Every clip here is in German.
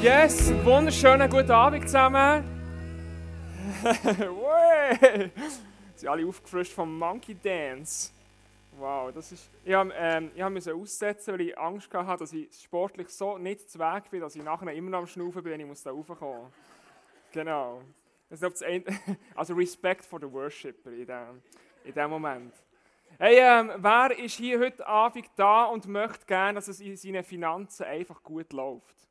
Yes, wunderschönen guten Abend zusammen. Sind alle aufgefrischt vom Monkey Dance. Wow, das ist. Ich, hab, ähm, ich musste aussetzen, weil ich Angst hatte, dass ich sportlich so nicht zu Weg bin, dass ich nachher immer noch am Schnaufen bin, wenn ich muss da raufkommen. Genau. Das ist das also Respekt vor den Worshipper in dem, in dem Moment. Hey, ähm, wer ist hier heute Abend da und möchte gerne, dass es in seinen Finanzen einfach gut läuft?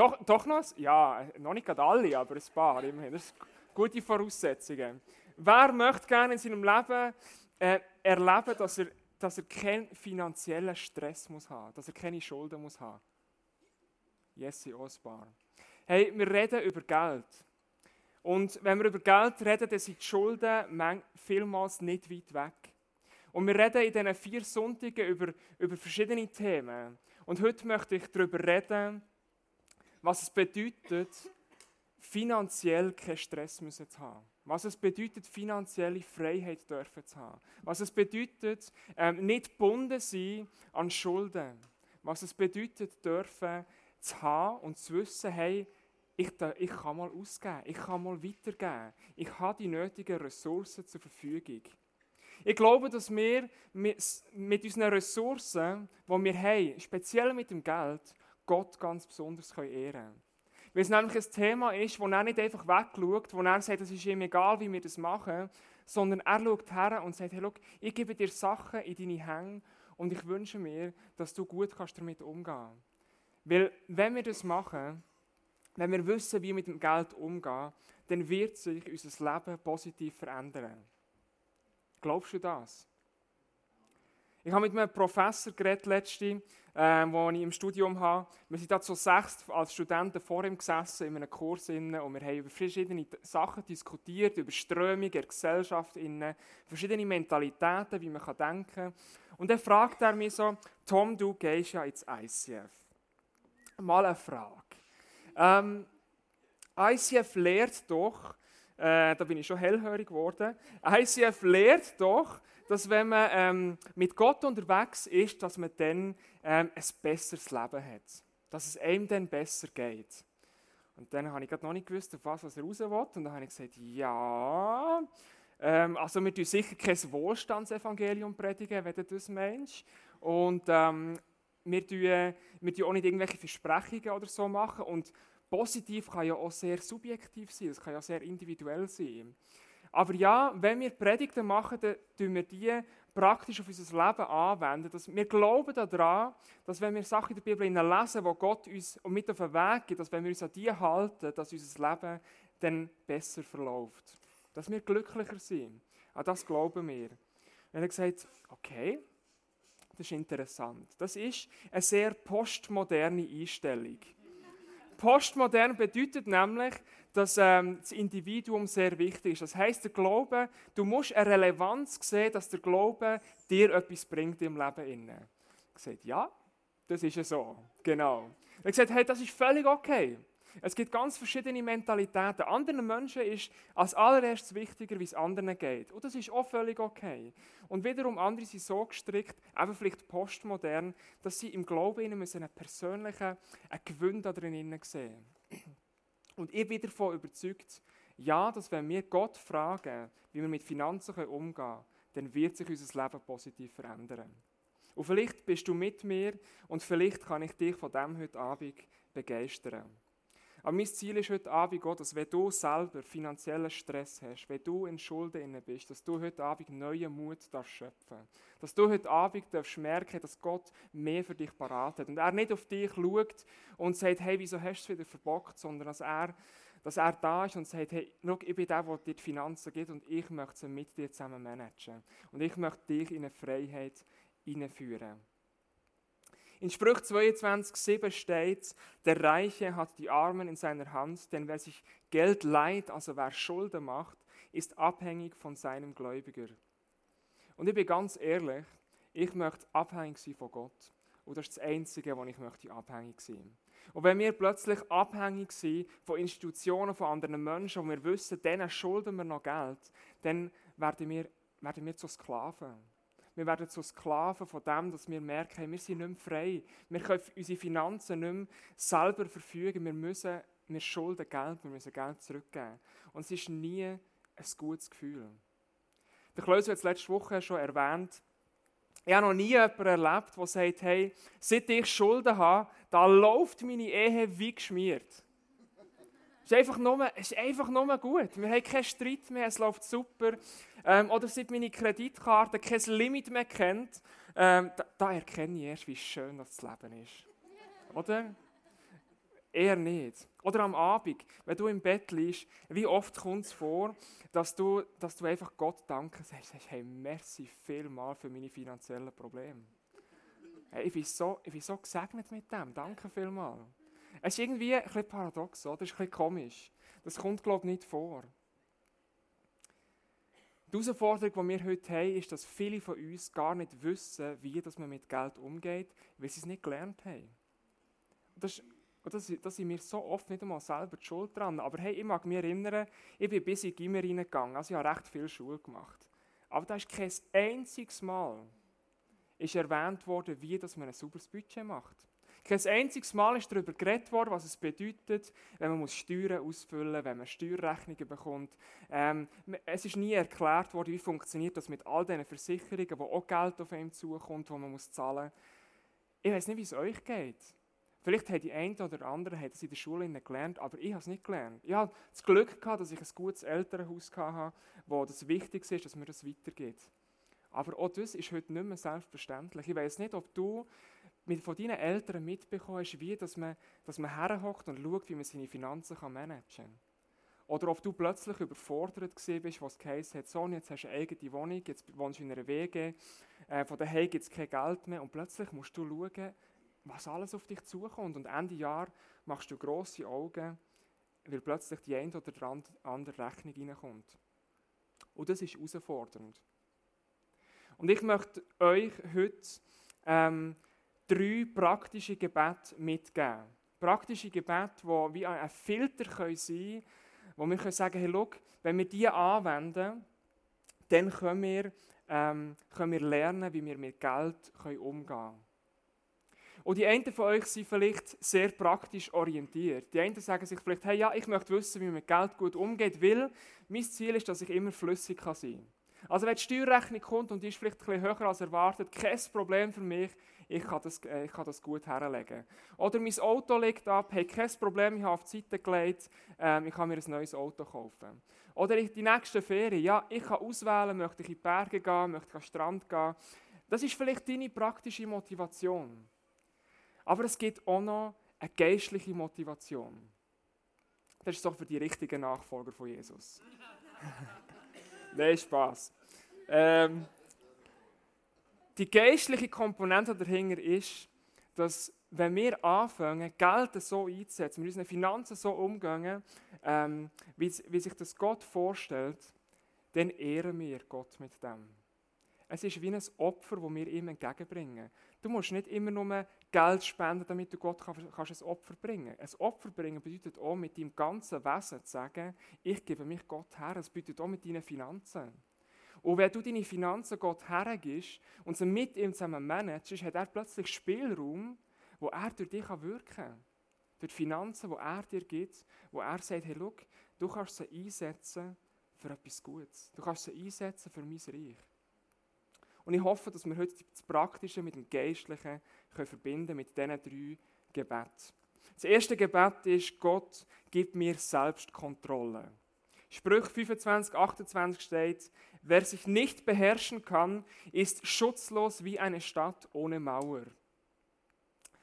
Doch, doch noch? Ja, noch nicht alle, aber ein paar immerhin. Das sind gute Voraussetzungen. Wer möchte gerne in seinem Leben äh, erleben, dass er, dass er keinen finanziellen Stress muss haben, dass er keine Schulden muss haben? Jesse Osbar. Hey, wir reden über Geld. Und wenn wir über Geld reden, dann sind die Schulden vielmals nicht weit weg. Und wir reden in diesen vier Sonntagen über, über verschiedene Themen. Und heute möchte ich darüber reden, was es bedeutet, finanziell keinen Stress zu haben. Was es bedeutet, finanzielle Freiheit dürfen zu haben. Was es bedeutet, ähm, nicht gebunden sein an Schulden. Was es bedeutet, dürfen zu haben und zu wissen, hey, ich, ich kann mal ausgeben, ich kann mal weitergeben. Ich habe die nötigen Ressourcen zur Verfügung. Ich glaube, dass wir mit unseren Ressourcen, die wir haben, speziell mit dem Geld, Gott ganz besonders ehren können. Weil es nämlich ein Thema ist, wo er nicht einfach wegschaut, wo er sagt, es ist ihm egal, wie wir das machen, sondern er schaut her und sagt, hey, schau, ich gebe dir Sachen in deine Hände und ich wünsche mir, dass du gut kannst damit umgehen. Weil wenn wir das machen, wenn wir wissen, wie wir mit dem Geld umgehen, dann wird sich unser Leben positiv verändern. Glaubst du das? Ich habe mit einem Professor geredet letzte, äh, wo ich im Studium habe. Wir sind da zu sechs als Studenten vor ihm gesessen in einem Kurs und wir haben über verschiedene Sachen diskutiert, über Strömungen Gesellschaft, verschiedene Mentalitäten, wie man denken kann. Und dann fragt er mich so, Tom, du gehst ja ins ICF. Mal eine Frage. Ähm, ICF lehrt doch, äh, da bin ich schon hellhörig geworden, ICF lehrt doch, dass wenn man ähm, mit Gott unterwegs ist, dass man dann ähm, ein besseres Leben hat. Dass es einem dann besser geht. Und dann habe ich noch nicht gewusst, auf was, was er raus will. Und dann habe ich gesagt, ja, ähm, also wir tun sicher kein Wohlstandsevangelium predigen, wenn du das meinst. Und ähm, wir tun, wir tun auch nicht irgendwelche Versprechungen oder so machen. Und positiv kann ja auch sehr subjektiv sein, es kann ja sehr individuell sein. Aber ja, wenn wir Predigten machen, dann tun wir die praktisch auf unser Leben anwenden. Dass wir glauben daran, dass wenn wir Sachen in der Bibel lesen, wo Gott uns mit auf den Weg gibt, dass wenn wir uns an die halten, dass unser Leben dann besser verläuft. Dass wir glücklicher sind. An das glauben wir. Und er gesagt, okay, das ist interessant. Das ist eine sehr postmoderne Einstellung. Postmodern bedeutet nämlich, dass ähm, das Individuum sehr wichtig ist. Das heißt, der Glaube, du musst eine Relevanz sehen, dass der Glaube dir etwas bringt im Leben inne. Ich gesagt, ja, das ist ja so, genau. Hat gesagt, hey, das ist völlig okay. Es gibt ganz verschiedene Mentalitäten. Anderen Menschen ist als allererstes wichtiger, wie es anderen geht. Und das ist auch völlig okay. Und wiederum andere sind so gestrickt, eben vielleicht postmodern, dass sie im Glauben ihnen einen persönlichen einen Gewinn da drin sehen. Und ich bin davon überzeugt, ja, dass wenn wir Gott fragen, wie wir mit Finanzen umgehen können, dann wird sich unser Leben positiv verändern. Und vielleicht bist du mit mir und vielleicht kann ich dich von dem heute Abend begeistern. Aber mein Ziel ist heute Abend auch, dass wenn du selber finanziellen Stress hast, wenn du in Schulden bist, dass du heute Abend neuen Mut darfst schöpfen Dass du heute Abend darfst merken, dass Gott mehr für dich parat hat. Und er nicht auf dich schaut und sagt, hey, wieso hast du es wieder verbockt, sondern dass er, dass er da ist und sagt, hey, schau, ich bin der, der dir die Finanzen gibt und ich möchte sie mit dir zusammen managen. Und ich möchte dich in eine Freiheit hineinführen. In Sprüch 22, 7 steht, der Reiche hat die Armen in seiner Hand, denn wer sich Geld leiht, also wer Schulden macht, ist abhängig von seinem Gläubiger. Und ich bin ganz ehrlich, ich möchte abhängig sein von Gott. Und das ist das Einzige, wo ich möchte abhängig sein. Und wenn wir plötzlich abhängig sind von Institutionen, von anderen Menschen, und wir wissen, denen schulden wir noch Geld, dann werden wir, werden wir zu Sklaven. Wir werden zu Sklaven von dem, dass wir merken, wir sind nicht mehr frei. Wir können unsere Finanzen nicht mehr selber verfügen. Wir müssen, wir schulden Geld, wir müssen Geld zurückgeben. Und es ist nie ein gutes Gefühl. Der Klaus hat es letzte Woche schon erwähnt. Ich habe noch nie jemanden erlebt, der sagt, hey, seit ich Schulden habe, da läuft meine Ehe wie geschmiert. Es ist einfach nur, ist einfach nur gut. Wir haben keinen Streit mehr, es läuft super. Ähm, oder seit meine Kreditkarte kein Limit mehr kennt, ähm, da, da, erkenne ich erst, wie schön das Leben ist. Oder? Eher nicht. Oder am Abend, wenn du im Bett liegst, wie oft kommt es vor, dass du, dass du einfach Gott danken sagst, hey, merci vielmal für meine finanziellen Probleme. Hey, ich, bin so, ich bin so gesegnet mit dem, danke vielmal. Es ist irgendwie ein bisschen paradox, oder? Es ist ein bisschen komisch. Das kommt, glaube ich, nicht vor. Die Herausforderung, die wir heute haben, ist, dass viele von uns gar nicht wissen, wie man mit Geld umgeht, weil sie es nicht gelernt haben. Das, das, da sind wir so oft nicht einmal selber die Schuld dran. Aber hey, ich mag mich erinnern, ich bin bis in Gimmer reingegangen, also ich habe recht viel Schule gemacht. Aber da ist kein einziges Mal ist erwähnt worden, wie dass man ein sauberes Budget macht. Kein einziges Mal ist darüber geredet worden, was es bedeutet, wenn man Steuern ausfüllen muss, wenn man Steuerrechnungen bekommt. Ähm, es ist nie erklärt worden, wie funktioniert das mit all diesen Versicherungen, wo auch Geld auf einem zukommt, wo man muss zahlen muss. Ich weiß nicht, wie es euch geht. Vielleicht hat die eine oder andere hat es in der Schule gelernt, aber ich habe es nicht gelernt. Ich habe das Glück gehabt, dass ich ein gutes Elternhaus hatte, wo das Wichtigste ist, dass mir das weitergeht. Aber auch das ist heute nicht mehr selbstverständlich. Ich weiß nicht, ob du mit, von deinen Eltern mitbekommen hast, wie dass man, dass man herhockt und schaut, wie man seine Finanzen kann managen kann. Oder ob du plötzlich überfordert bist, was geheißen hat, so, jetzt hast du eine eigene Wohnung, jetzt wohnst du in einer WG, äh, von daheim gibt es kein Geld mehr und plötzlich musst du schauen, was alles auf dich zukommt. Und Ende Jahr machst du grosse Augen, weil plötzlich die eine oder andere Rechnung reinkommt. Und das ist herausfordernd. Und ich möchte euch heute ähm, drei praktische Gebete mitgeben. Praktische Gebete, die wie ein Filter können sein können, wo wir können sagen hey, look, wenn wir diese anwenden, dann können wir, ähm, können wir lernen, wie wir mit Geld können umgehen können. Und die einen von euch sind vielleicht sehr praktisch orientiert. Die einen sagen sich vielleicht, hey, ja, ich möchte wissen, wie man mit Geld gut umgeht, weil mein Ziel ist, dass ich immer flüssig sein kann. Also wenn die Steuerrechnung kommt und die ist vielleicht ein bisschen höher als erwartet, kein Problem für mich, ich kann das, äh, ich kann das gut herlegen. Oder mein Auto liegt ab, hey, kein Problem, ich habe auf die Seite gelegt, ähm, ich kann mir ein neues Auto kaufen. Oder ich, die nächste Ferien, ja, ich kann auswählen, möchte ich in die Berge gehen, möchte ich an den Strand gehen. Das ist vielleicht deine praktische Motivation. Aber es gibt auch noch eine geistliche Motivation. Das ist doch für die richtigen Nachfolger von Jesus. Nein, Spaß. Ähm, die geistliche Komponente dahinter ist, dass wenn wir anfangen, Geld so einzusetzen, mit unseren Finanzen so umgehen, ähm, wie, wie sich das Gott vorstellt, dann ehren wir Gott mit dem. Es ist wie ein Opfer, das wir ihm entgegenbringen. Du musst nicht immer nur Geld spenden, damit du Gott kannst, ein Opfer bringen kannst. Ein Opfer bringen bedeutet auch, mit deinem ganzen Wesen zu sagen, ich gebe mich Gott her. Es bedeutet auch mit deinen Finanzen. Und wenn du deine Finanzen Gott hergibst und sie mit ihm zusammen managst, hat er plötzlich Spielraum, wo er durch dich wirken kann. Durch die Finanzen, die er dir gibt, wo er sagt, hey, schau, du kannst sie einsetzen für etwas Gutes. Du kannst sie einsetzen für mein Reich. Und ich hoffe, dass wir heute das Praktische mit dem Geistlichen können verbinden mit diesen drei Gebeten. Das erste Gebet ist, Gott, gib mir Selbstkontrolle. Sprüch 25, 28 steht, wer sich nicht beherrschen kann, ist schutzlos wie eine Stadt ohne Mauer.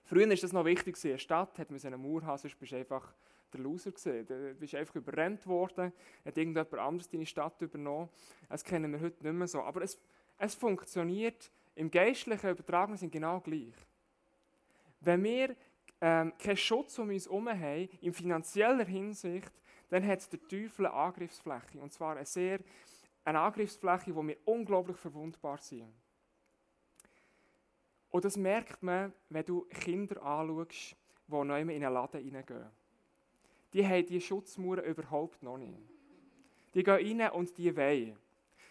Früher war das noch wichtig, eine Stadt hat eine Mauer haben, sonst bist du einfach der Loser gesehen. Du bist einfach überrennt worden, hat irgendjemand anderes deine Stadt übernommen. Das kennen wir heute nicht mehr so. Aber es, es funktioniert im geistlichen Übertragen sind genau gleich. Wenn wir ähm, keinen Schutz um uns herum haben, in finanzieller Hinsicht, dann hat der Teufel eine Angriffsfläche. Und zwar eine sehr eine Angriffsfläche, wo wir unglaublich verwundbar sind. Und das merkt man, wenn du Kinder anschaust, die neu in einen Laden reingehen. Die haben diese Schutzmauern überhaupt noch nicht. Die gehen rein und die wollen.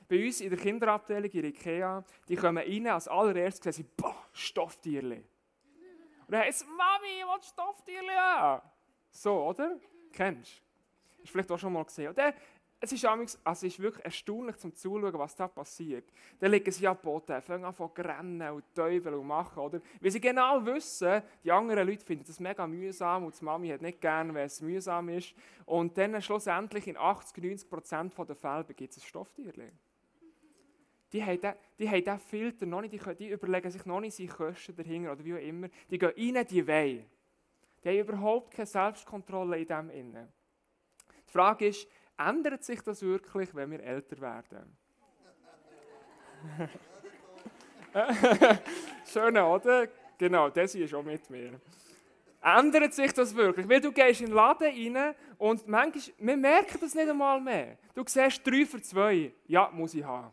Bei uns in der Kinderabteilung in Ikea, die kommen rein, als allererstes sehen sie, boah, Stofftierli. Und dann heißt es, Mami, ich will Stofftierli haben. So, oder? Kennst du? Hast du vielleicht auch schon mal gesehen. Und dann, es ist, also es ist wirklich erstaunlich zum Zuschauen, was da passiert. Dann legen sie am Boden, fangen an zu rennen und teufeln und machen, oder? Weil sie genau wissen, die anderen Leute finden das mega mühsam und die Mami hat nicht gern, wenn es mühsam ist. Und dann schlussendlich in 80, 90 Prozent der Fälle gibt es ein Stofftierchen. Die haben, den, die haben diesen Filter noch nicht, die, die überlegen sich noch nicht seine Kosten dahinter oder wie auch immer. Die gehen rein, die wollen. Die haben überhaupt keine Selbstkontrolle in dem Innen. Die Frage ist, ändert sich das wirklich, wenn wir älter werden? Schön, oder? Genau, Desi ist auch mit mir. Ändert sich das wirklich? Weil du gehst in den Laden rein und manchmal, wir merken das nicht einmal mehr. Du siehst 3 für 2, ja, muss ich haben.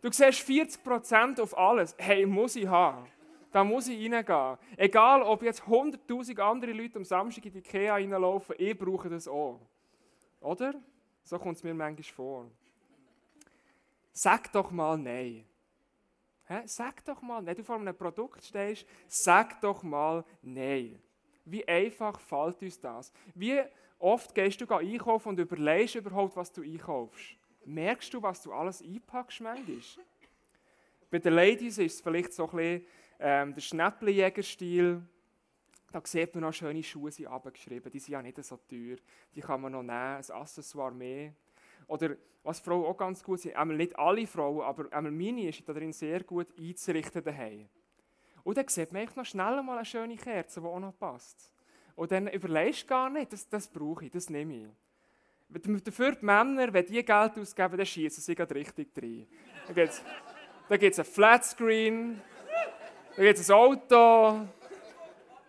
Du siehst 40% auf alles, hey, muss ich haben. Da muss ich reingehen. Egal, ob jetzt 100'000 andere Leute am Samstag in die Ikea reinlaufen, ich brauche das auch. Oder? So kommt es mir manchmal vor. Sag doch mal Nein. Hä? Sag doch mal, wenn du vor einem Produkt stehst, sag doch mal Nein. Wie einfach fällt uns das? Wie oft gehst du einkaufen und überlegst überhaupt, was du einkaufst? Merkst du, was du alles einpackst manchmal? Bei den Ladies ist es vielleicht so ein bisschen ähm, der Schnäppchenjägerstil. Da sieht man noch schöne Schuhe sind abgeschrieben. Die sind ja nicht so teuer. Die kann man noch nehmen, ein Accessoire mehr. Oder was Frauen auch ganz gut sind, einmal nicht alle Frauen, aber einmal meine ist darin sehr gut einzurichten daheim. Und dann sieht man noch schnell mal eine schöne Kerze, die auch noch passt. Und dann überlegst du gar nicht, das, das brauche ich, das nehme ich. Dafür die Männer, wenn die Geld ausgeben, dann schießen sie gerade richtig rein. Da gibt es ein Flatscreen, da gibt es ein Auto,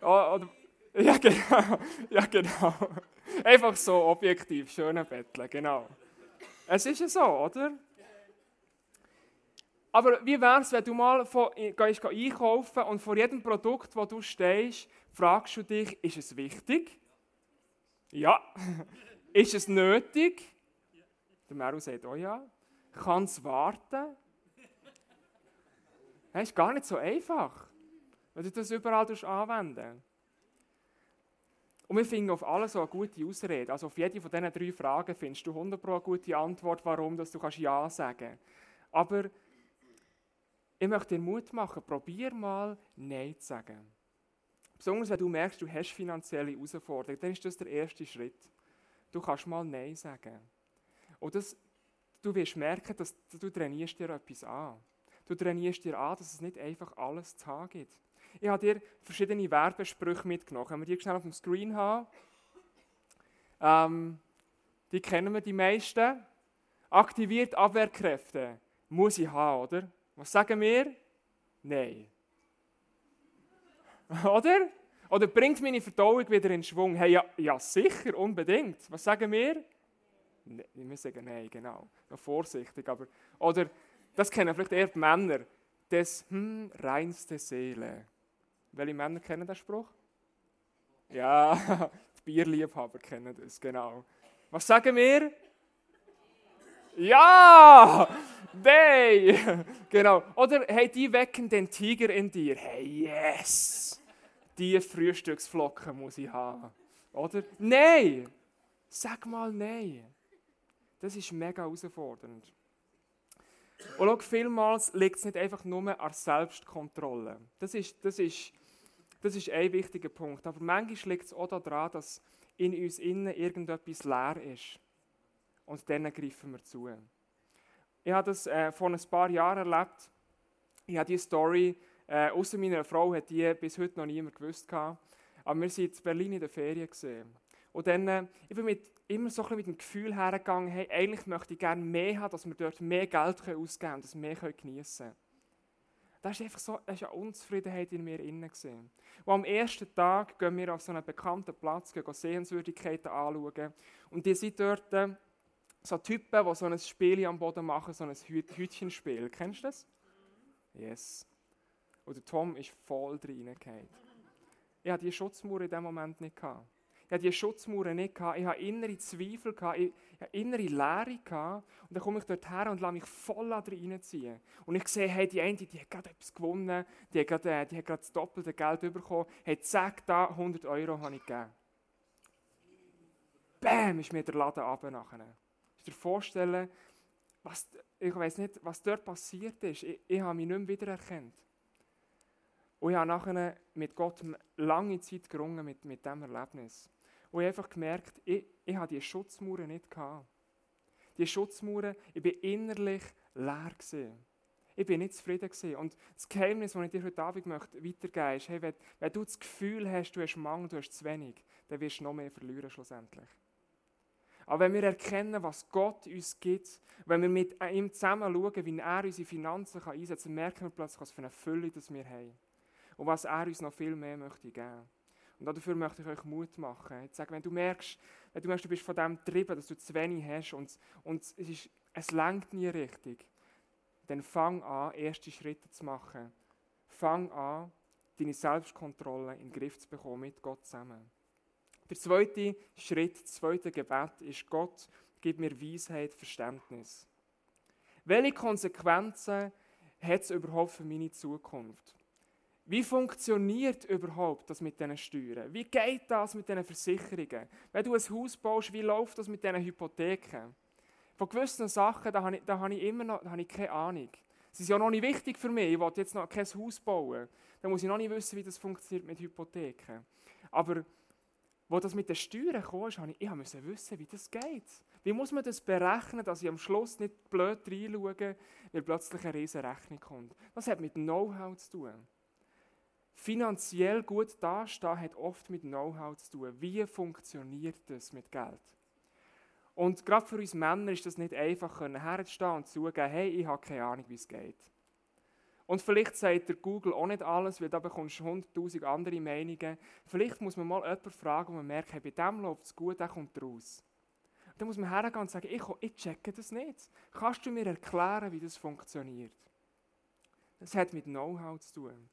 oder, ja, genau. Ja, genau. Einfach so objektiv, schöne Betteln, genau. Es ist ja so, oder? Aber wie wäre es, wenn du mal von, gehst einkaufen und vor jedem Produkt, wo du stehst, fragst du dich, ist es wichtig? Ja. Ist es nötig? Der Meru sagt, oh ja. Kann es warten? Das ist gar nicht so einfach wenn du das überall anwenden Und wir finden auf alles so eine gute Ausrede. Also auf jede von diesen drei Fragen findest du 100 eine gute Antwort, warum dass du Ja sagen kannst. Aber ich möchte dir Mut machen, probier mal Nein zu sagen. Besonders wenn du merkst, du hast finanzielle Herausforderungen, dann ist das der erste Schritt. Du kannst mal Nein sagen. Und das, du wirst merken, dass du trainierst dir etwas an. Du trainierst dir an, dass es nicht einfach alles zu haben gibt. Ich habe dir verschiedene Werbesprüche mitgenommen. Können wir die schnell auf dem Screen haben? Ähm, die kennen wir die meisten. Aktiviert Abwehrkräfte. Muss ich haben, oder? Was sagen wir? Nein. oder? Oder bringt meine Verdauung wieder in Schwung? Hey, ja, ja sicher, unbedingt. Was sagen wir? Nee, wir sagen nein, genau. Noch vorsichtig, aber. Oder, das kennen vielleicht eher die Männer. Das hm, reinste Seele. Welche Männer kennen den Spruch? Ja, die Bierliebhaber kennen das, genau. Was sagen wir? Ja! Day! Genau. Oder, hey, die wecken den Tiger in dir. Hey, yes! Die Frühstücksflocken muss ich haben. Oder? Nein! Sag mal nein. Das ist mega herausfordernd. Und schau, vielmals liegt es nicht einfach nur an Selbstkontrolle. Das ist, das ist das ist ein wichtiger Punkt. Aber manchmal liegt es auch daran, dass in uns innen irgendetwas leer ist. Und dann greifen wir zu. Ich habe das äh, vor ein paar Jahren erlebt. Ich habe diese Story, äh, außer meiner Frau, hat die bis heute noch niemand gewusst. Gehabt. Aber wir sind in Berlin in der Ferien gesehen. Und dann, äh, ich bin mit, immer so ein mit dem Gefühl hergegangen, hey, eigentlich möchte ich gerne mehr haben, dass wir dort mehr Geld ausgeben können, dass wir mehr geniessen können. Da ist einfach so, da ist eine Unzufriedenheit in mir innen gesehen. Und am ersten Tag gehen wir auf so einen bekannten Platz, gehen Sehenswürdigkeiten anschauen. Und die sind dort äh, so Typen, die so ein Spiel am Boden machen, so ein Hütchenspiel. Kennst du das? Yes. Und der Tom ist voll reingefallen. Ich hatte die Schutzmauer in dem Moment nicht. Gehabt. Ich hatte diese Schutzmauern nicht. Gehabt. Ich hatte innere Zweifel, gehabt. ich hatte innere Leere. Gehabt. Und dann komme ich dort her und lasse mich voll reinziehen. Und ich sehe, hey, die eine, die hat gerade etwas gewonnen, die hat gerade, äh, die hat gerade das doppelte Geld bekommen. Hey, zack, da 100 Euro habe ich gegeben. Bäm, ist mir der Laden runter nachher. Ich dir vorstellen, was, ich weiß nicht, was dort passiert ist. Ich, ich habe mich nicht mehr wiedererkannt. Und ich habe nachher mit Gott lange Zeit gerungen mit, mit diesem Erlebnis. Und ich habe einfach gemerkt, ich, ich habe diese Schutzmauern nicht gehabt. Die Schutzmauern, ich war innerlich leer. Gewesen. Ich bin nicht zufrieden. Gewesen. Und das Geheimnis, das ich dir heute Abend weitergeben möchte, ist, hey, wenn, wenn, du das Gefühl hast, du hast Mangel, du hast zu wenig, dann wirst du noch mehr verlieren schlussendlich. Aber wenn wir erkennen, was Gott uns gibt, wenn wir mit ihm zusammen schauen, wie er unsere Finanzen einsetzen kann, merken wir plötzlich, was für eine Fülle das wir haben. Und was er uns noch viel mehr möchte geben. Und dafür möchte ich euch Mut machen. Ich sage, wenn du merkst, wenn du merkst, du bist von dem getrieben, dass du zu wenig hast und, und es, ist, es lenkt nie richtig, dann fang an, erste Schritte zu machen. Fang an, deine Selbstkontrolle in den Griff zu bekommen mit Gott zusammen. Der zweite Schritt, das zweite Gebet ist, Gott, gib mir Weisheit, Verständnis. Welche Konsequenzen hat es überhaupt für meine Zukunft? Wie funktioniert überhaupt das mit diesen Steuern? Wie geht das mit diesen Versicherungen? Wenn du ein Haus baust, wie läuft das mit diesen Hypotheken? Von gewissen Sachen, da habe ich, da habe ich immer noch da habe ich keine Ahnung. Sie sind ja noch nicht wichtig für mich. Ich will jetzt noch kein Haus bauen. Da muss ich noch nicht wissen, wie das funktioniert mit Hypotheken. Aber wo das mit den Steuern kam, ich, ich musste wissen, wie das geht. Wie muss man das berechnen, dass ich am Schluss nicht blöd reinschaue, weil plötzlich eine riesige Rechnung kommt. Das hat mit Know-how zu tun. Finanziell gut dastehen hat oft mit Know-how zu tun. Wie funktioniert das mit Geld? Und gerade für uns Männer ist das nicht einfach, herzustehen und zugeben, hey, ich habe keine Ahnung, wie es geht. Und vielleicht sagt der Google auch nicht alles, weil da bekommst du hunderttausend andere Meinungen. Vielleicht muss man mal jemanden fragen, wo man merkt, hey, bei dem läuft es gut, der kommt raus. Dann muss man hergehen und sagen, ich, ich checke das nicht. Kannst du mir erklären, wie das funktioniert? Das hat mit Know-how zu tun.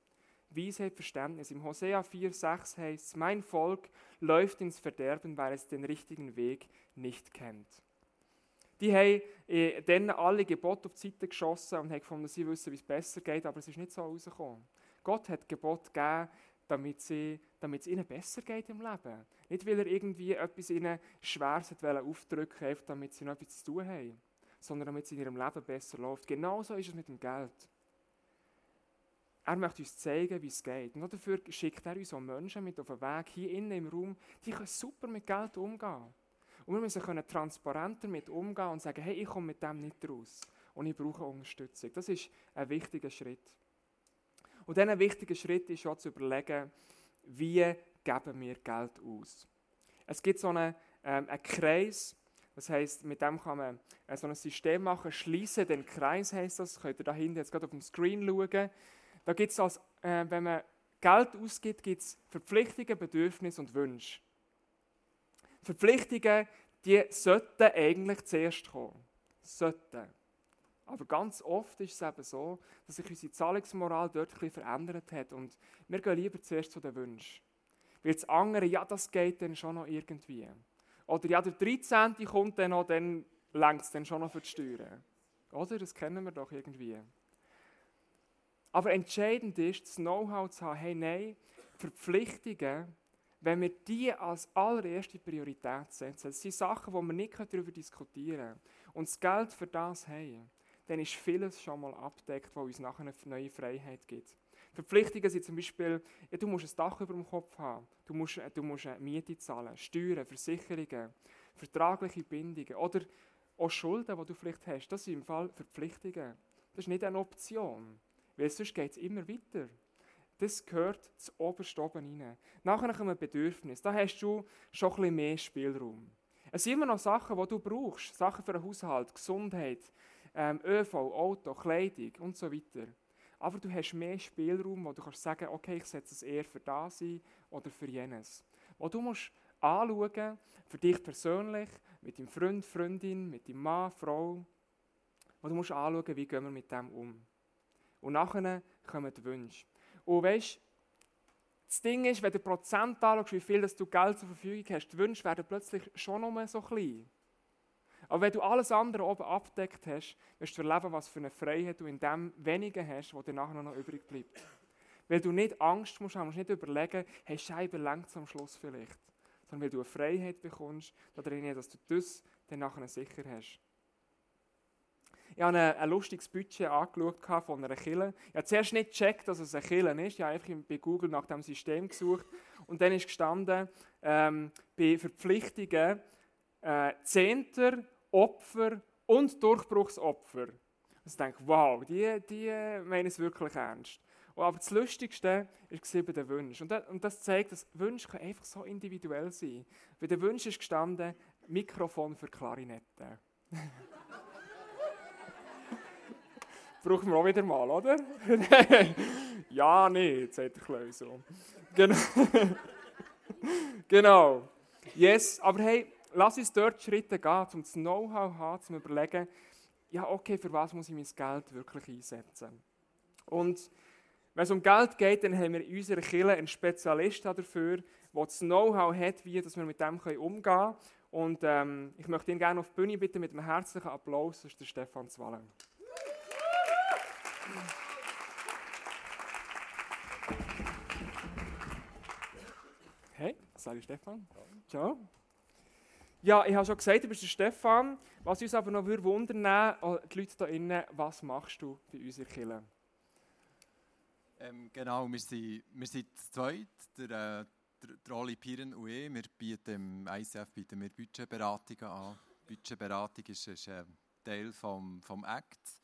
Weisheit, Verständnis. Im Hosea 4,6 heißt es, mein Volk läuft ins Verderben, weil es den richtigen Weg nicht kennt. Die haben äh, dann alle Gebote auf die Seite geschossen und haben gefunden, sie wissen, wie es besser geht, aber es ist nicht so rausgekommen. Gott hat Gebot gegeben, damit, sie, damit es ihnen besser geht im Leben. Nicht, weil er irgendwie etwas ihnen Schweres aufdrücken wollte, damit sie noch etwas zu tun haben, sondern damit es in ihrem Leben besser läuft. Genauso ist es mit dem Geld. Er möchte uns zeigen, wie es geht. Und dafür schickt er uns auch Menschen mit auf den Weg hier innen im Raum, die können super mit Geld umgehen. Und wir müssen können transparenter mit umgehen und sagen, hey, ich komme mit dem nicht raus und ich brauche Unterstützung. Das ist ein wichtiger Schritt. Und dann ein wichtiger Schritt ist auch zu überlegen, wie geben wir Geld aus. Es gibt so einen, ähm, einen Kreis, das heißt, mit dem kann man äh, so ein System machen, schließe den Kreis heißt das, könnt ihr da hinten jetzt gerade auf dem Screen schauen. Da gibt es, äh, wenn man Geld ausgibt, gibt es Verpflichtungen, Bedürfnisse und Wünsche. Verpflichtungen, die sollten eigentlich zuerst kommen. Sollten. Aber ganz oft ist es eben so, dass sich unsere Zahlungsmoral dort ein bisschen verändert hat und wir gehen lieber zuerst zu den Wünschen. Weil das andere, ja, das geht dann schon noch irgendwie. Oder ja, der 13. kommt dann noch, dann längt es dann schon noch für die Steuern. Oder? Das kennen wir doch irgendwie. Aber entscheidend ist, das Know-how zu haben, hey, nein, Verpflichtungen wenn wir die als allererste Priorität setzen, das sind Sachen, wo wir nicht darüber diskutieren können, und das Geld für das haben, dann ist vieles schon mal abdeckt, was uns nachher eine neue Freiheit gibt. Verpflichtungen sind zum Beispiel, ja, du musst ein Dach über dem Kopf haben, du musst, du musst eine Miete zahlen, Steuern, Versicherungen, vertragliche Bindungen oder auch Schulden, die du vielleicht hast. Das sind im Fall Verpflichtungen. Das ist nicht eine Option, weil sonst geht es immer weiter das gehört zu oberst oben rein. Nachher kommen Bedürfnisse. Da hast du schon ein bisschen mehr Spielraum. Es sind immer noch Sachen, die du brauchst. Sachen für den Haushalt, Gesundheit, ähm, ÖV, Auto, Kleidung und so weiter. Aber du hast mehr Spielraum, wo du kannst sagen, okay, ich setze es eher für das ein oder für jenes. Wo du musst anschauen, für dich persönlich, mit deinem Freund, Freundin, mit deinem Mann, Frau, wo du musst anschauen, wie gehen wir mit dem um. Und nachher kommen die Wünsche. Und weißt, das Ding ist, wenn du Prozent anschaust, wie viel du Geld zur Verfügung hast, die Wünsche werden plötzlich schon nur so klein. Aber wenn du alles andere oben abdeckt hast, wirst du erleben, was für eine Freiheit du in dem wenigen hast, was dir nachher noch übrig bleibt. Weil du nicht Angst musst haben, musst nicht überlegen, hey, Scheibe lenkt am Schluss vielleicht. Sondern weil du eine Freiheit bekommst, darin, dass du das dann nachher sicher hast. Ich habe ein, ein lustiges Budget angeschaut von einer Kille. Ich habe zuerst nicht gecheckt, dass es eine Kille ist. Ich habe einfach bei Google nach dem System gesucht. Und dann ist gestanden, ähm, bei Verpflichtungen äh, Zehnter, Opfer und Durchbruchsopfer. Also ich denke, wow, die, die meinen es wirklich ernst. Aber das Lustigste war bei den Wünschen. Und das, zeigt, dass Wünsche einfach so individuell sein Bei den Wünschen ist gestanden, Mikrofon für Klarinette. Brauchen wir auch wieder mal, oder? ja, nicht, sagt der so. Genau. genau. Yes, aber hey, lass uns dort Schritte gehen, um das Know-how zu haben, zum überlegen, ja, okay, für was muss ich mein Geld wirklich einsetzen? Und wenn es um Geld geht, dann haben wir in unserer Kirche einen Spezialisten dafür, der das Know-how hat, wie dass wir mit dem umgehen können. Und ähm, ich möchte ihn gerne auf die Bühne bitten mit einem herzlichen Applaus. Das ist der Stefan Zwallen. Hey, sage Stefan. Ciao. Ja, ich habe schon gesagt, du bist der Stefan. Was uns aber noch wundern würde, die Leute hier innen, was machst du bei unserer Kirche? Ähm, genau, wir sind, wir sind zweit, der, äh, der, der Oli Piren und ich. Wir bieten im ICF bieten wir Budgetberatungen an. Budgetberatung ist, ist ein Teil vom, vom ACT.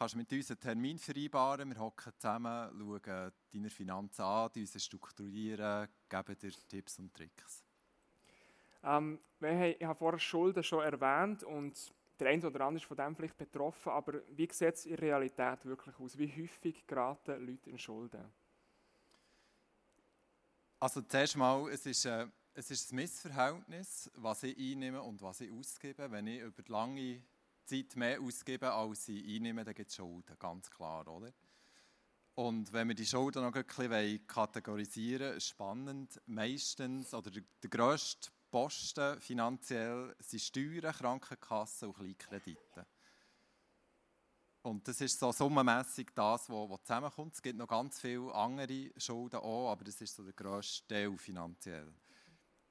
Du kannst mit uns einen Termin vereinbaren, wir hocken zusammen, schauen deine Finanzen an, uns strukturieren, geben dir Tipps und Tricks. Ähm, ich habe vorher Schulden schon erwähnt und der eine oder andere ist von dem vielleicht betroffen, aber wie sieht es in der Realität wirklich aus? Wie häufig geraten Leute in Schulden? Also zuerst mal, es ist, äh, es ist ein Missverhältnis, was ich einnehme und was ich ausgebe. Wenn ich über lange Zeit mehr ausgebe, als ich einnehme, dann gibt es Schulden, ganz klar, oder? Und wenn wir die Schulden noch ein bisschen kategorisieren wollen, spannend, meistens, oder der, der grösste Posten finanziell sind Steuern, Krankenkassen und Kleinkredite. Und das ist so summenmässig das, was zusammenkommt. Es gibt noch ganz viele andere Schulden auch, aber das ist so der grösste Teil finanziell.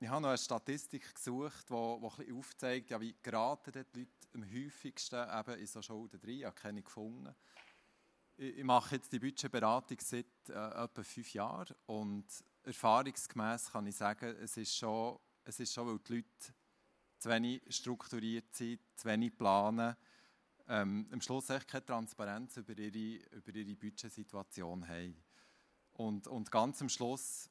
Ich habe noch eine Statistik gesucht, die, die ein aufzeigt, ja, wie geraten die Leute am häufigsten eben in so Schulden rein. Ich habe keine gefunden. Ich, mache jetzt die Budgetberatung seit äh, etwa fünf Jahren und erfahrungsgemäß kann ich sagen, es ist schon es ist schon, weil die Leute zu wenig strukturiert sind, zu wenig planen, ähm, am Schluss echt keine Transparenz über ihre, über ihre Budgetsituation haben. Und, und ganz am Schluss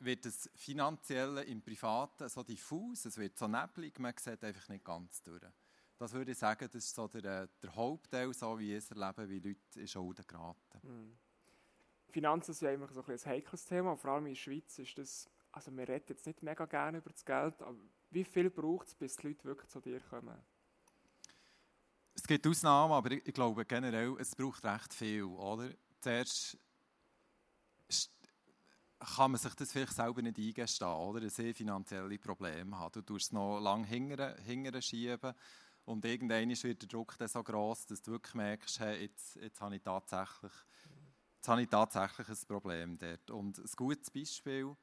wird das Finanzielle im Privaten so diffus, es wird so neblig, man sieht einfach nicht ganz durch. Das würde ich sagen, das ist so der, der Hauptteil, so wie es erlebe, wie Leute in Schulden geraten. Mhm. Finanzen sind ja immer so ein, ein heikles Thema, vor allem in der Schweiz ist das also wir reden jetzt nicht mega gerne über das Geld, aber wie viel braucht es, bis die Leute wirklich zu dir kommen? Es gibt Ausnahmen, aber ich, glaube generell, es braucht recht viel, oder? Zuerst kann man sich das vielleicht selber nicht eingestehen, oder? Dass ich finanzielle Probleme habe. Du tust es noch lange hinterher schieben und irgendwann wird der Druck dann so groß, dass du wirklich merkst, hey, jetzt, jetzt, habe ich tatsächlich, jetzt habe ich tatsächlich ein Problem dort. Und ein gutes Beispiel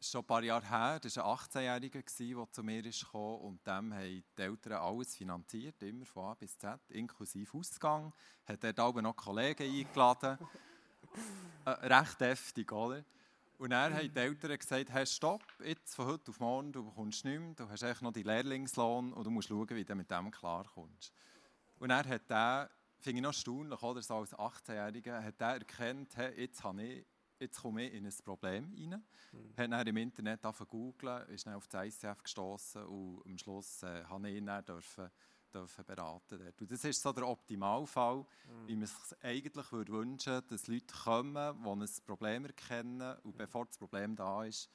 ist schon ein paar Jahre her, das war ein 18-Jähriger, der zu mir kam und dem haben die Eltern alles finanziert, immer von A bis Z, inklusive Ausgang. Hat dort auch noch Kollegen eingeladen. Äh, recht heftig, oder? Und dann haben die Eltern gesagt, hey, stopp, jetzt von heute auf morgen, du bekommst nichts mehr, du hast echt noch die Lehrlingslohn und du musst schauen, wie du mit dem klarkommst. Und er hat der, finde ich noch erstaunlich, oder, so als 18-Jähriger, hat er erkannt, hey, jetzt habe ich jetzt komme ich in ein Problem rein. Mhm. Hat dann im Internet angefangen googeln, ist dann auf das ICF gestoßen und am Schluss äh, habe ich ihn dann dürfen, dürfen beraten. Und das ist so der Optimalfall, mhm. wie man es eigentlich würde wünschen dass Leute kommen, die ein Problem erkennen und bevor das Problem da ist,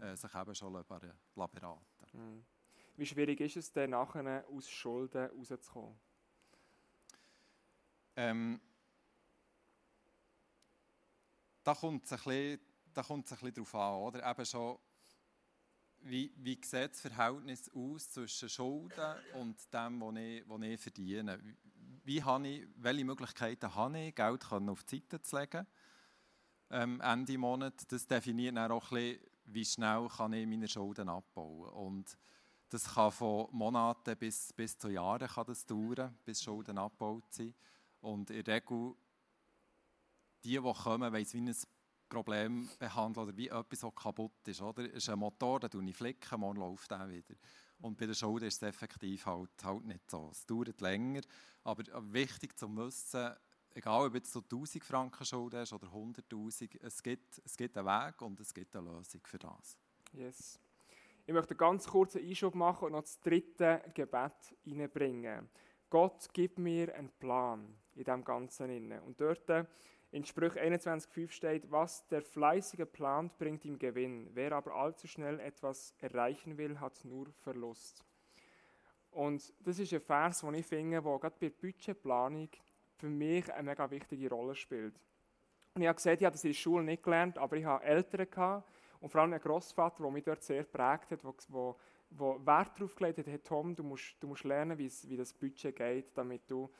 äh, sich eben schon beraten mhm. Wie schwierig ist es denn, nachher aus Schulden rauszukommen? Ähm, da kommt es ein bisschen da kommt es ein bisschen darauf an, oder? Eben schon, wie, wie sieht das Verhältnis aus zwischen Schulden und dem, was ich, was ich verdiene? Wie, habe ich, welche Möglichkeiten habe ich, Geld auf die Seite zu legen ähm, Ende Monat? Das definiert dann auch ein bisschen, wie schnell kann ich meine Schulden abbauen und das kann von Monaten bis, bis zu Jahren kann das dauern, bis Schulden abgebaut sind. Und in der Regel, die, die kommen, wollen wie ein Problem behandeln oder wie etwas, so kaputt ist. Oder? Es ist ein Motor, tue ich flicken, morgen läuft der wieder. Und bei der Schulden ist es effektiv halt, halt nicht so. Es dauert länger, aber wichtig zu wissen, egal ob jetzt so 1000 Franken Schulden hast oder 100'000, es gibt, es gibt einen Weg und es gibt eine Lösung für das. Yes. Ich möchte einen ganz kurzen Einschub machen und noch das dritte Gebet hineinbringen. Gott gibt mir einen Plan in dem Ganzen. Und dort in Sprüch 21,5 steht, was der Fleißige plant, bringt ihm Gewinn. Wer aber allzu schnell etwas erreichen will, hat nur Verlust. Und das ist ein Vers, den ich finde, der gerade bei der Budgetplanung für mich eine mega wichtige Rolle spielt. Und ich habe gesagt, ich habe das in der Schule nicht gelernt, aber ich habe Eltern gehabt, und vor allem ein Großvater, der mich dort sehr prägt hat, wo Wert darauf gelegt hat, hey Tom, du musst, du musst lernen, wie das Budget geht, damit du,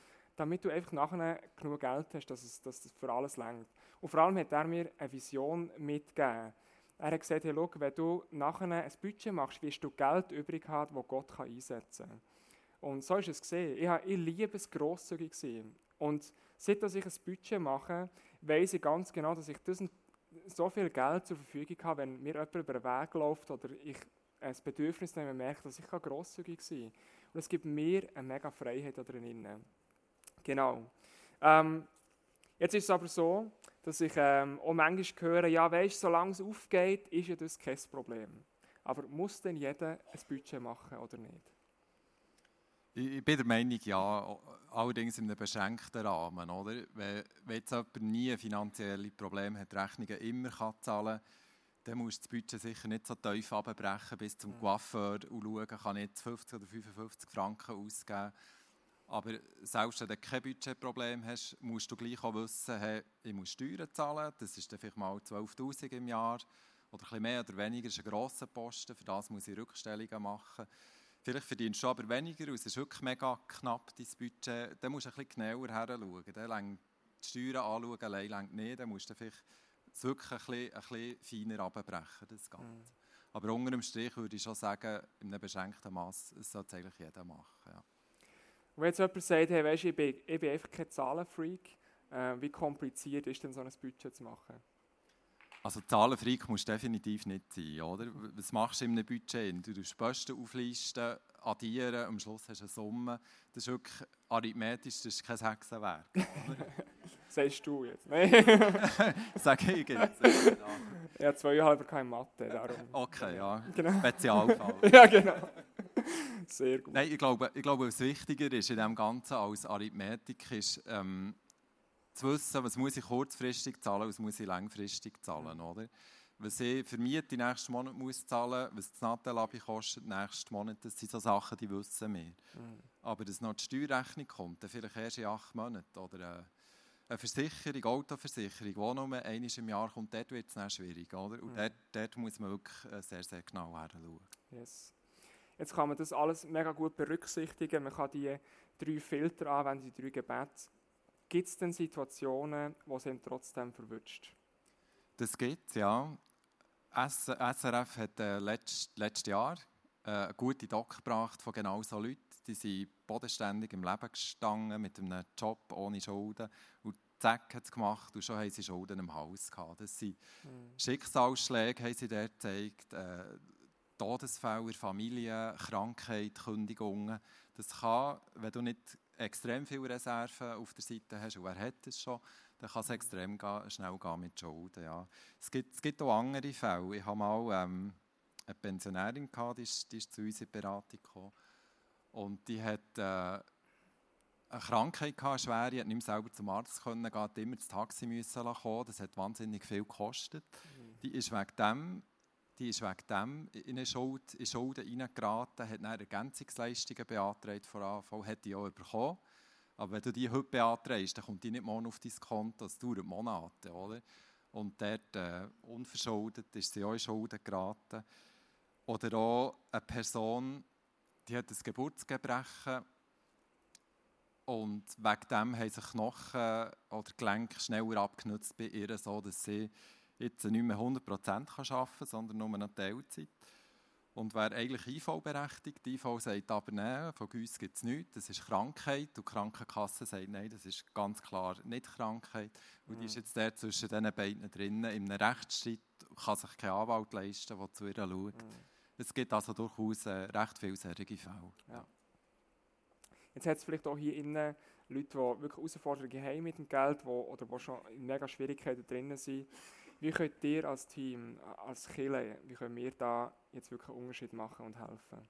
damit du einfach nachher genug Geld hast, dass es, dass es für alles längt. Und vor allem hat er mir eine Vision mitgegeben. Er hat gesagt, hey, schau, wenn du nachher ein Budget machst, wirst du Geld übrig haben, das Gott kann einsetzen kann. Und so ist es gesehen. Ich, ich liebe es grosszügig sein. Und seit ich ein Budget mache, weiß ich ganz genau, dass ich so viel Geld zur Verfügung habe, wenn mir jemand über den Weg läuft oder ich ein Bedürfnis nehme, merke, dass ich grosszügig sein kann. Und es gibt mir eine mega Freiheit da drin. Genau. Ähm, jetzt ist es aber so, dass ich ähm, auch manchmal höre, ja, weißt, solange es aufgeht, ist ja das kein Problem. Aber muss denn jeder ein Budget machen oder nicht? Ich bin der Meinung, ja, allerdings in einem beschränkten Rahmen. Oder? Wenn, wenn jetzt jemand nie finanzielle Probleme hat, Rechnungen immer kann zahlen kann, dann muss das Budget sicher nicht so tief abbrechen bis zum Coiffeur und schauen, kann ich jetzt 50 oder 55 Franken ausgeben. Aber selbst wenn du kein Budgetproblem hast, musst du gleich auch wissen, hey, ich muss Steuern zahlen, das ist dann vielleicht mal 12'000 im Jahr oder ein mehr oder weniger, das ist ein grosser Posten, für das muss ich Rückstellungen machen. Vielleicht verdienst du aber weniger und es ist wirklich mega knapp, dein Budget. Dann musst du ein bisschen genauer heranschauen. Dann die Steuern anschauen, allein längt nicht. Dann musst du vielleicht es wirklich ein bisschen, ein bisschen feiner abbrechen, das Ganze. Mhm. Aber unter dem Strich würde ich schon sagen, in einem beschränkten Maß, es sollte eigentlich jeder machen. Ja. Wenn jetzt jemand sagt, hey, weißt, ich, bin, ich bin einfach kein Zahlenfreak, äh, wie kompliziert ist denn so ein Budget zu machen? Also Zahlenfreak musst du definitiv nicht sein, oder? Was machst du in einem Budget? Du tust Posten auflisten, addieren, am Schluss hast du eine Summe. Das ist wirklich arithmetisch, das ist kein Hexenwerk. Sagst du jetzt? Nein. Sag ich jetzt. Ich habe zweieinhalb keine Mathe, darum. Okay, ja. Genau. Spezialfall. ja, genau. Sehr gut. Nein, ich glaube, ich glaube, was wichtiger ist in dem Ganzen als Arithmetik ist, ähm, zu wissen, was muss ich kurzfristig zahlen, was muss ich langfristig zahlen, oder? Was ich für Miete nächsten Monat muss zahlen, was das Nattelabi kostet nächsten Monat, das sind so Sachen, die wissen wir. Mhm. Aber dass noch die Steuerrechnung kommt, dann vielleicht erst in acht Monaten oder eine Versicherung, Autoversicherung, die nur einmal im Jahr kommt, dort wird es dann schwierig, oder? Und mhm. dort, dort, muss man wirklich äh, sehr, sehr genau hinschauen. Yes. Jetzt kann man das alles mega gut berücksichtigen. Man kann die drei Filter anwenden, die drei Gebete Gibt es denn Situationen, wo es ihn trotzdem verwünscht? Das gibt es, ja. SRF hat äh, letzt, letztes Jahr äh, eine gute Doc gebracht von genau so Leuten. Die sind bodenständig im Leben gestanden, mit einem Job ohne Schulden. Und zack, hat es gemacht und schon haben sie Schulden im Haus gehabt. Das sind mhm. Schicksalsschläge, haben sie dort gezeigt. Äh, Todesfälle Familie, Krankheit, Kündigungen. Das kann, wenn du nicht extrem viele Reserven auf der Seite hast und wer hat es schon, dann kann es extrem schnell gehen mit Schulden. Ja. Es, gibt, es gibt auch andere Fälle. Ich habe mal ähm, eine Pensionärin, gehabt, die, ist, die ist zu uns in die Beratung gekommen. Und die hat äh, eine Krankheit gehabt, schwer, die hat nicht mehr selber zum Arzt können gehen, hat immer das Taxi müssen kommen. Das hat wahnsinnig viel gekostet. Mhm. Die ist wegen dem die ist wegen dem in eine Schuld, Schulden hineingeraten, hat dann Ergänzungsleistungen beantragt von AV, hat die auch bekommen. Aber wenn du die heute beantragst, dann kommt die nicht morgen auf dein Konto, das dauert Monate, oder? und dort äh, unverschuldet ist sie auch in Schulden geraten. Oder auch eine Person, die hat ein Geburtsgebrechen und wegen dem haben sich Knochen oder Gelenke schneller abgenutzt bei ihr, so dass sie jetzt nicht mehr 100% arbeiten kann, sondern nur eine Teilzeit. Und wäre eigentlich IV-berechtigt. Die IV sagt aber, nein, von uns gibt es nichts, das ist Krankheit. Und die Krankenkasse sagt, nein, das ist ganz klar nicht Krankheit. Und die ist jetzt der zwischen diesen beiden drinnen. In einem Rechtsstreit kann sich kein Anwalt leisten, der zu ihr schaut. Mhm. Es gibt also durchaus äh, recht viele solche Fälle. Ja. Jetzt hat es vielleicht auch hier innen Leute, die wirklich Herausforderungen haben mit dem Geld wo, oder die schon in mega Schwierigkeiten drin sind. Wie könnt ihr als Team, als Kille, wie können wir da jetzt wirklich einen Unterschied machen und helfen?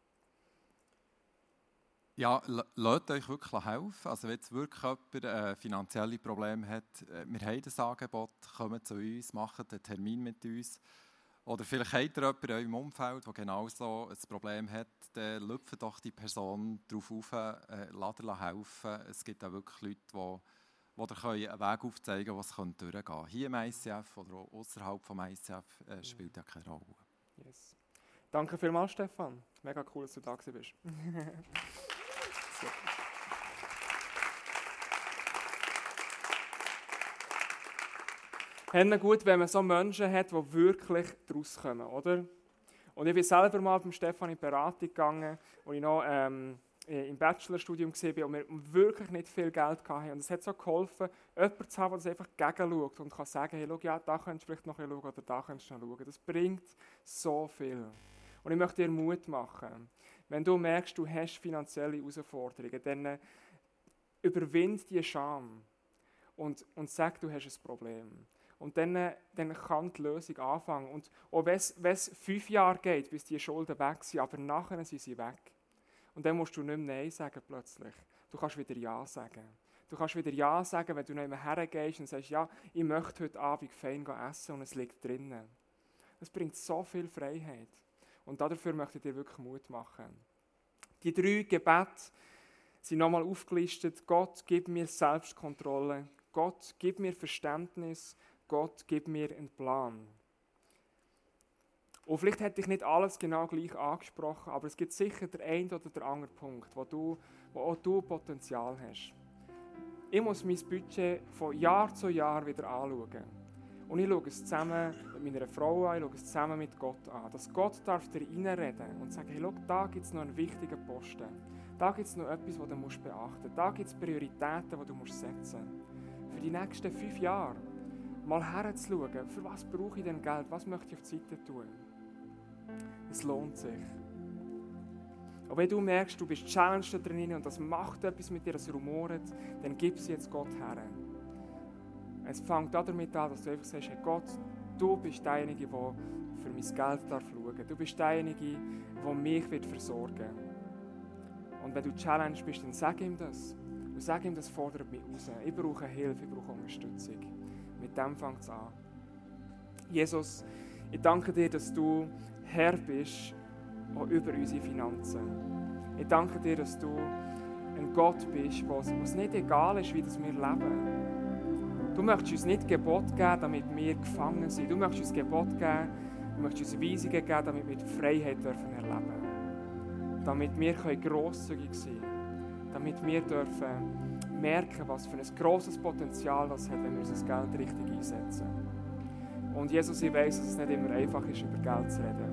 Ja, lasst euch wirklich helfen. Also wenn jetzt wirklich jemand äh, finanzielle Probleme hat, äh, wir haben das Angebot, kommt zu uns, macht einen Termin mit uns. Oder vielleicht habt ihr jemanden in eurem Umfeld, der genau so ein Problem hat, dann lüpft doch die Person darauf auf, äh, lasst helfen. Es gibt auch wirklich Leute, die die dir einen Weg aufzeigen können, was durchgehen kann. Hier im ICF oder auch außerhalb des ICF äh, spielt ja keine Rolle. Yes. Danke vielmals, Stefan. Mega cool, dass du da bist. so. Hände gut, wenn man so Menschen hat, die wirklich daraus kommen, oder? Und ich bin selber mal beim Stefan in Beratung gegangen, wo ich noch ähm, äh, im Bachelorstudium war und wir wirklich nicht viel Geld hatten. Und es hat so geholfen, jemanden zu haben, der das einfach gegenschaut und kann sagen, hey, schau, ja, da könntest du vielleicht noch schauen oder da könntest du noch schauen. Das bringt so viel. Und ich möchte dir Mut machen. Wenn du merkst, du hast finanzielle Herausforderungen, dann äh, überwind die Scham und, und sag, du hast ein Problem. Und dann, äh, dann kann die Lösung anfangen. Und auch wenn es fünf Jahre geht, bis die Schulden weg sind, aber nachher sind sie weg. Und dann musst du nicht mehr Nein sagen plötzlich. Du kannst wieder Ja sagen. Du kannst wieder Ja sagen, wenn du nicht mehr hergehst und sagst, ja, ich möchte heute Abend fein essen und es liegt drinnen. Das bringt so viel Freiheit. Und dafür möchte ich dir wirklich Mut machen. Die drei Gebete sind nochmal aufgelistet. Gott, gib mir Selbstkontrolle. Gott, gib mir Verständnis. Gott, gib mir einen Plan. Und vielleicht hätte ich nicht alles genau gleich angesprochen, aber es gibt sicher den einen oder den anderen Punkt, wo, du, wo auch du Potenzial hast. Ich muss mein Budget von Jahr zu Jahr wieder anschauen. Und ich schaue es zusammen mit meiner Frau an, ich schaue es zusammen mit Gott an. Dass Gott darf dir reinreden und sagen, hey, schau, da gibt es noch einen wichtigen Posten. Da gibt es noch etwas, was du musst beachten musst. Da gibt es Prioritäten, die du musst setzen musst. Für die nächsten fünf Jahre mal herzuschauen, für was brauche ich denn Geld, was möchte ich auf die Seite tun. Es lohnt sich. Und wenn du merkst, du bist challenged da drin und das macht etwas mit dir, das rumort, dann gib es jetzt Gott her. Es fängt damit an, dass du einfach sagst, hey Gott, du bist derjenige, der für mein Geld darf schauen. Du bist derjenige, der mich wird versorgen wird. Und wenn du challenged bist, dann sag ihm das. Und sag ihm, das fordert mich raus. Ich brauche Hilfe, ich brauche Unterstützung. Mit dem fängt es an. Jesus, ich danke dir, dass du Herr bist, auch über unsere Finanzen. Ich danke dir, dass du ein Gott bist, wo es nicht egal ist, wie wir leben. Du möchtest uns nicht Gebot geben, damit wir gefangen sind. Du möchtest uns Gebot geben, du möchtest uns Weisungen geben, damit wir die Freiheit dürfen erleben Damit wir grosszügig sein können. Damit wir dürfen merken, was für ein grosses Potenzial das hat, wenn wir unser Geld richtig einsetzen. Und Jesus, ich weiß, dass es nicht immer einfach ist, über Geld zu reden.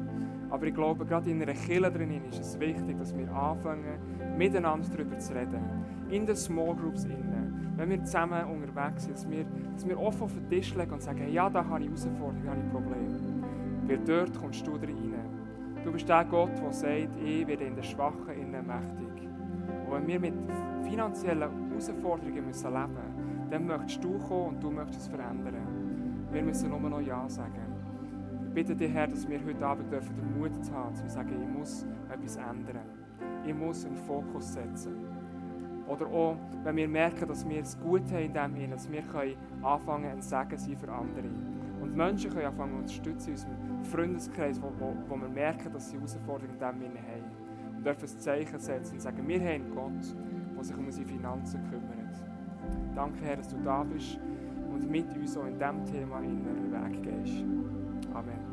Aber ich glaube, gerade in einer Kirche drin ist es wichtig, dass wir anfangen, miteinander darüber zu reden. In den Small Groups innen. Wenn wir zusammen unterwegs sind, dass wir, dass wir offen auf den Tisch legen und sagen, ja, da habe ich Herausforderungen, da habe ich Probleme. Weil dort kommst du rein. Du bist der Gott, der sagt, ich werde in den Schwachen innen mächtig. Und wenn wir mit finanziellen Herausforderungen leben müssen, dann möchtest du kommen und du möchtest es verändern. Wir müssen nur noch Ja sagen. Ich bitte dich, Herr, dass wir heute Abend dürfen den Mut haben, zu sagen, ich muss etwas ändern. Ich muss einen Fokus setzen. Oder auch, wenn wir merken, dass wir es gut haben in dem Sinne, dass wir können anfangen, ein Segen sein für andere. Und Menschen können anfangen, uns zu unterstützen in unserem Freundeskreis, wo, wo, wo wir merken, dass sie Herausforderungen in dem Sinne haben. Und dürfen ein Zeichen setzen und sagen, wir haben Gott, der sich um unsere Finanzen kümmert. Danke, Herr, dass du da bist und mit uns auch in diesem Thema in den Weg gehst. Amen.